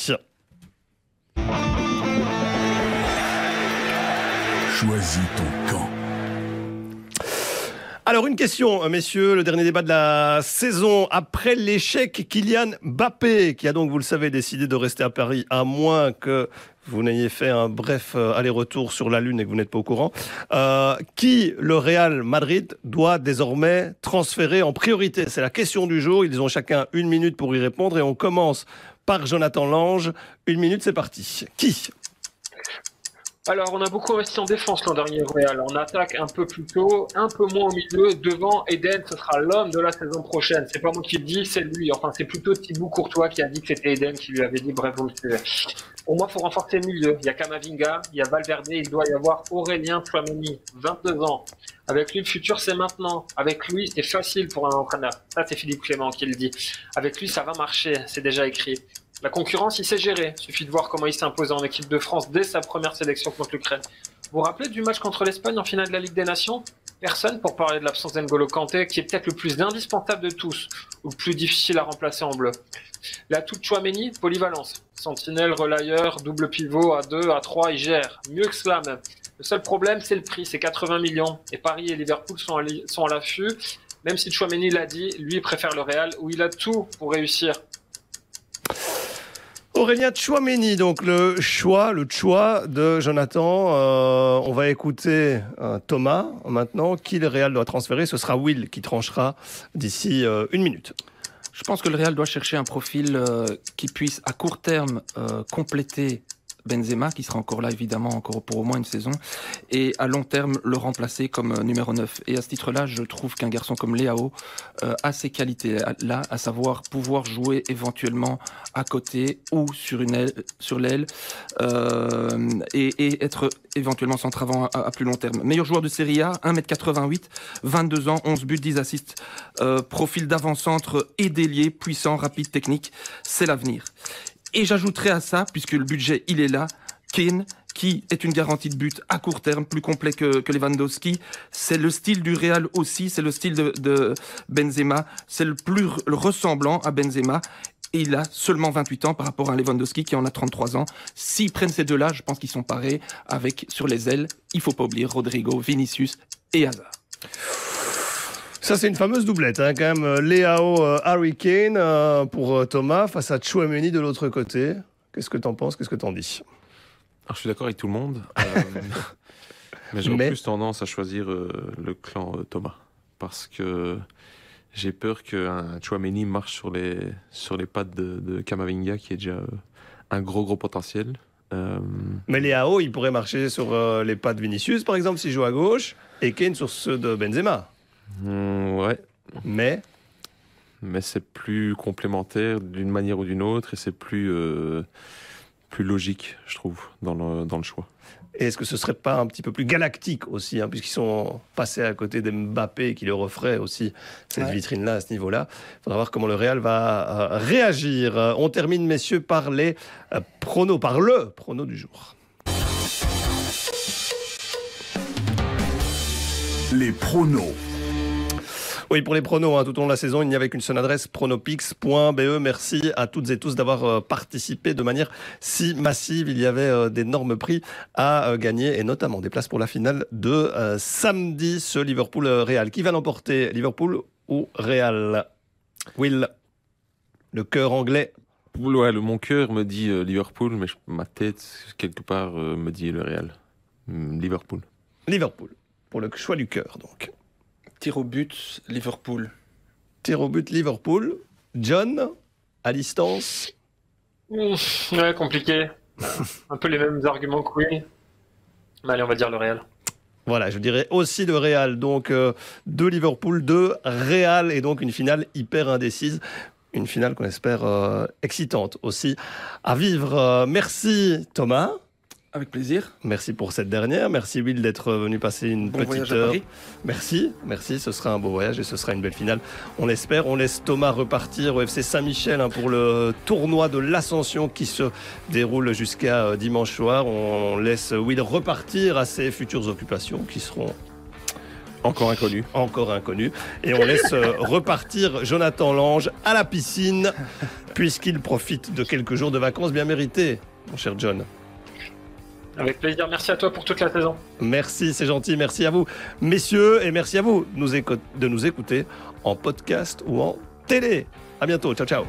Choisis ton camp. Alors une question, messieurs, le dernier débat de la saison. Après l'échec, Kylian Mbappé, qui a donc, vous le savez, décidé de rester à Paris, à moins que vous n'ayez fait un bref euh, aller-retour sur la Lune et que vous n'êtes pas au courant, euh, qui le Real Madrid doit désormais transférer en priorité? C'est la question du jour. Ils ont chacun une minute pour y répondre et on commence par Jonathan Lange. Une minute, c'est parti. Qui? Alors, on a beaucoup investi en défense l'an dernier au Real. On attaque un peu plus tôt, un peu moins au milieu. Devant, Eden, ce sera l'homme de la saison prochaine. C'est pas moi qui le dis, c'est lui. Enfin, c'est plutôt Thibaut Courtois qui a dit que c'était Eden qui lui avait dit, bref, vous le suivez. Pour moi, il faut renforcer le milieu. Il y a Kamavinga, il y a Valverde, il doit y avoir Aurélien Chouameni, 22 ans. Avec lui, le futur, c'est maintenant. Avec lui, c'est facile pour un entraîneur. Ça, c'est Philippe Clément qui le dit. Avec lui, ça va marcher. C'est déjà écrit. La concurrence, il sait gérer. Suffit de voir comment il s'est imposé en équipe de France dès sa première sélection contre l'Ukraine. Vous vous rappelez du match contre l'Espagne en finale de la Ligue des Nations? Personne pour parler de l'absence d'Engolo Kanté, qui est peut-être le plus indispensable de tous, ou le plus difficile à remplacer en bleu. L'atout de Chouameni, polyvalence. Sentinelle, relayeur, double pivot, à 2, à 3, il gère. Mieux que cela même. Le seul problème, c'est le prix, c'est 80 millions. Et Paris et Liverpool sont à, li- sont à l'affût. Même si Chouameni l'a dit, lui préfère le Real, où il a tout pour réussir. Aurélien Chouameni, donc le choix, le choix de Jonathan. Euh, on va écouter euh, Thomas maintenant. Qui le Real doit transférer? Ce sera Will qui tranchera d'ici euh, une minute. Je pense que le Real doit chercher un profil qui puisse à court terme compléter Benzema, qui sera encore là évidemment encore pour au moins une saison, et à long terme le remplacer comme euh, numéro 9. Et à ce titre-là, je trouve qu'un garçon comme Léao euh, a ces qualités-là, à savoir pouvoir jouer éventuellement à côté ou sur une sur l'aile, euh, et, être éventuellement centre avant à, plus long terme. Meilleur joueur de Serie A, 1m88, 22 ans, 11 buts, 10 assists, euh, profil d'avant-centre et d'ailier, puissant, rapide, technique, c'est l'avenir. Et j'ajouterai à ça, puisque le budget il est là, Kane, qui est une garantie de but à court terme, plus complet que, Lewandowski. C'est le style du Real aussi, c'est le style de, de Benzema, c'est le plus ressemblant à Benzema. Et il a seulement 28 ans par rapport à Lewandowski qui en a 33 ans. S'ils prennent ces deux-là, je pense qu'ils sont parés avec sur les ailes. Il faut pas oublier Rodrigo, Vinicius et Hazard. Ça, c'est une fameuse doublette, hein, quand même. Léao, euh, Harry Kane euh, pour euh, Thomas face à Chouameni de l'autre côté. Qu'est-ce que t'en penses? Qu'est-ce que t'en dis? Alors, je suis d'accord avec tout le monde. euh, (laughs) mais j'aurais Mais- plus tendance à choisir euh, le clan euh, Thomas. Parce que j'ai peur qu'un Chouameni marche sur les, sur les pattes de, de Kamavinga, qui est déjà euh, un gros, gros potentiel. Euh, Mais Léao, il pourrait marcher sur euh, les pas de Vinicius, par exemple, s'il joue à gauche, et Kane sur ceux de Benzema. Hmm, ouais, Mais? Mais c'est plus complémentaire d'une manière ou d'une autre et c'est plus, euh, plus logique, je trouve, dans le, dans le choix. est-ce que ce serait pas un petit peu plus galactique aussi, hein, puisqu'ils sont passés à côté d'Mbappé qui leur offrait aussi cette Ouais. vitrine-là à ce niveau-là Il faudra voir comment le Real va euh, réagir. On termine, messieurs, par les euh, pronos, par le prono du jour. Les pronos. Oui, pour les pronos, hein, tout au long de la saison, il n'y avait qu'une seule adresse, pronopix.be. Merci à toutes et tous d'avoir euh, participé de manière si massive. Il y avait euh, d'énormes prix à euh, gagner, et notamment des places pour la finale de samedi, ce Liverpool-Real. Qui va l'emporter, Liverpool ou Real? Will, le cœur anglais Ouais, le, mon cœur me dit Liverpool, mais ma tête, quelque part, me dit le Real. Liverpool. Liverpool, pour le choix du cœur, donc. Tir au but, Liverpool. Tir au but, Liverpool. John, à distance mmh, Ouais, compliqué. (laughs) Un peu les mêmes arguments que oui. Mais allez, on va dire le Real. Voilà, je dirais aussi le Real. Donc, euh, de Liverpool, de Real, et donc une finale hyper indécise. Une finale qu'on espère euh, excitante aussi à vivre. Euh, merci Thomas. Avec plaisir. Merci pour cette dernière. Merci Will d'être venu passer une petite heure. Merci, merci. Ce sera un beau voyage et ce sera une belle finale. On l'espère. On laisse Thomas repartir au FC Saint-Michel hein, pour le tournoi de l'Ascension qui se déroule jusqu'à euh, dimanche soir. On laisse Will repartir à ses futures occupations qui seront encore inconnues. Encore inconnues. Et on laisse euh, repartir Jonathan Lange à la piscine puisqu'il profite de quelques jours de vacances bien mérités, mon cher John. Avec plaisir. Merci à toi pour toute la saison. Merci, c'est gentil. Merci à vous, messieurs, et merci à vous de nous écouter en podcast ou en télé. À bientôt. Ciao, ciao.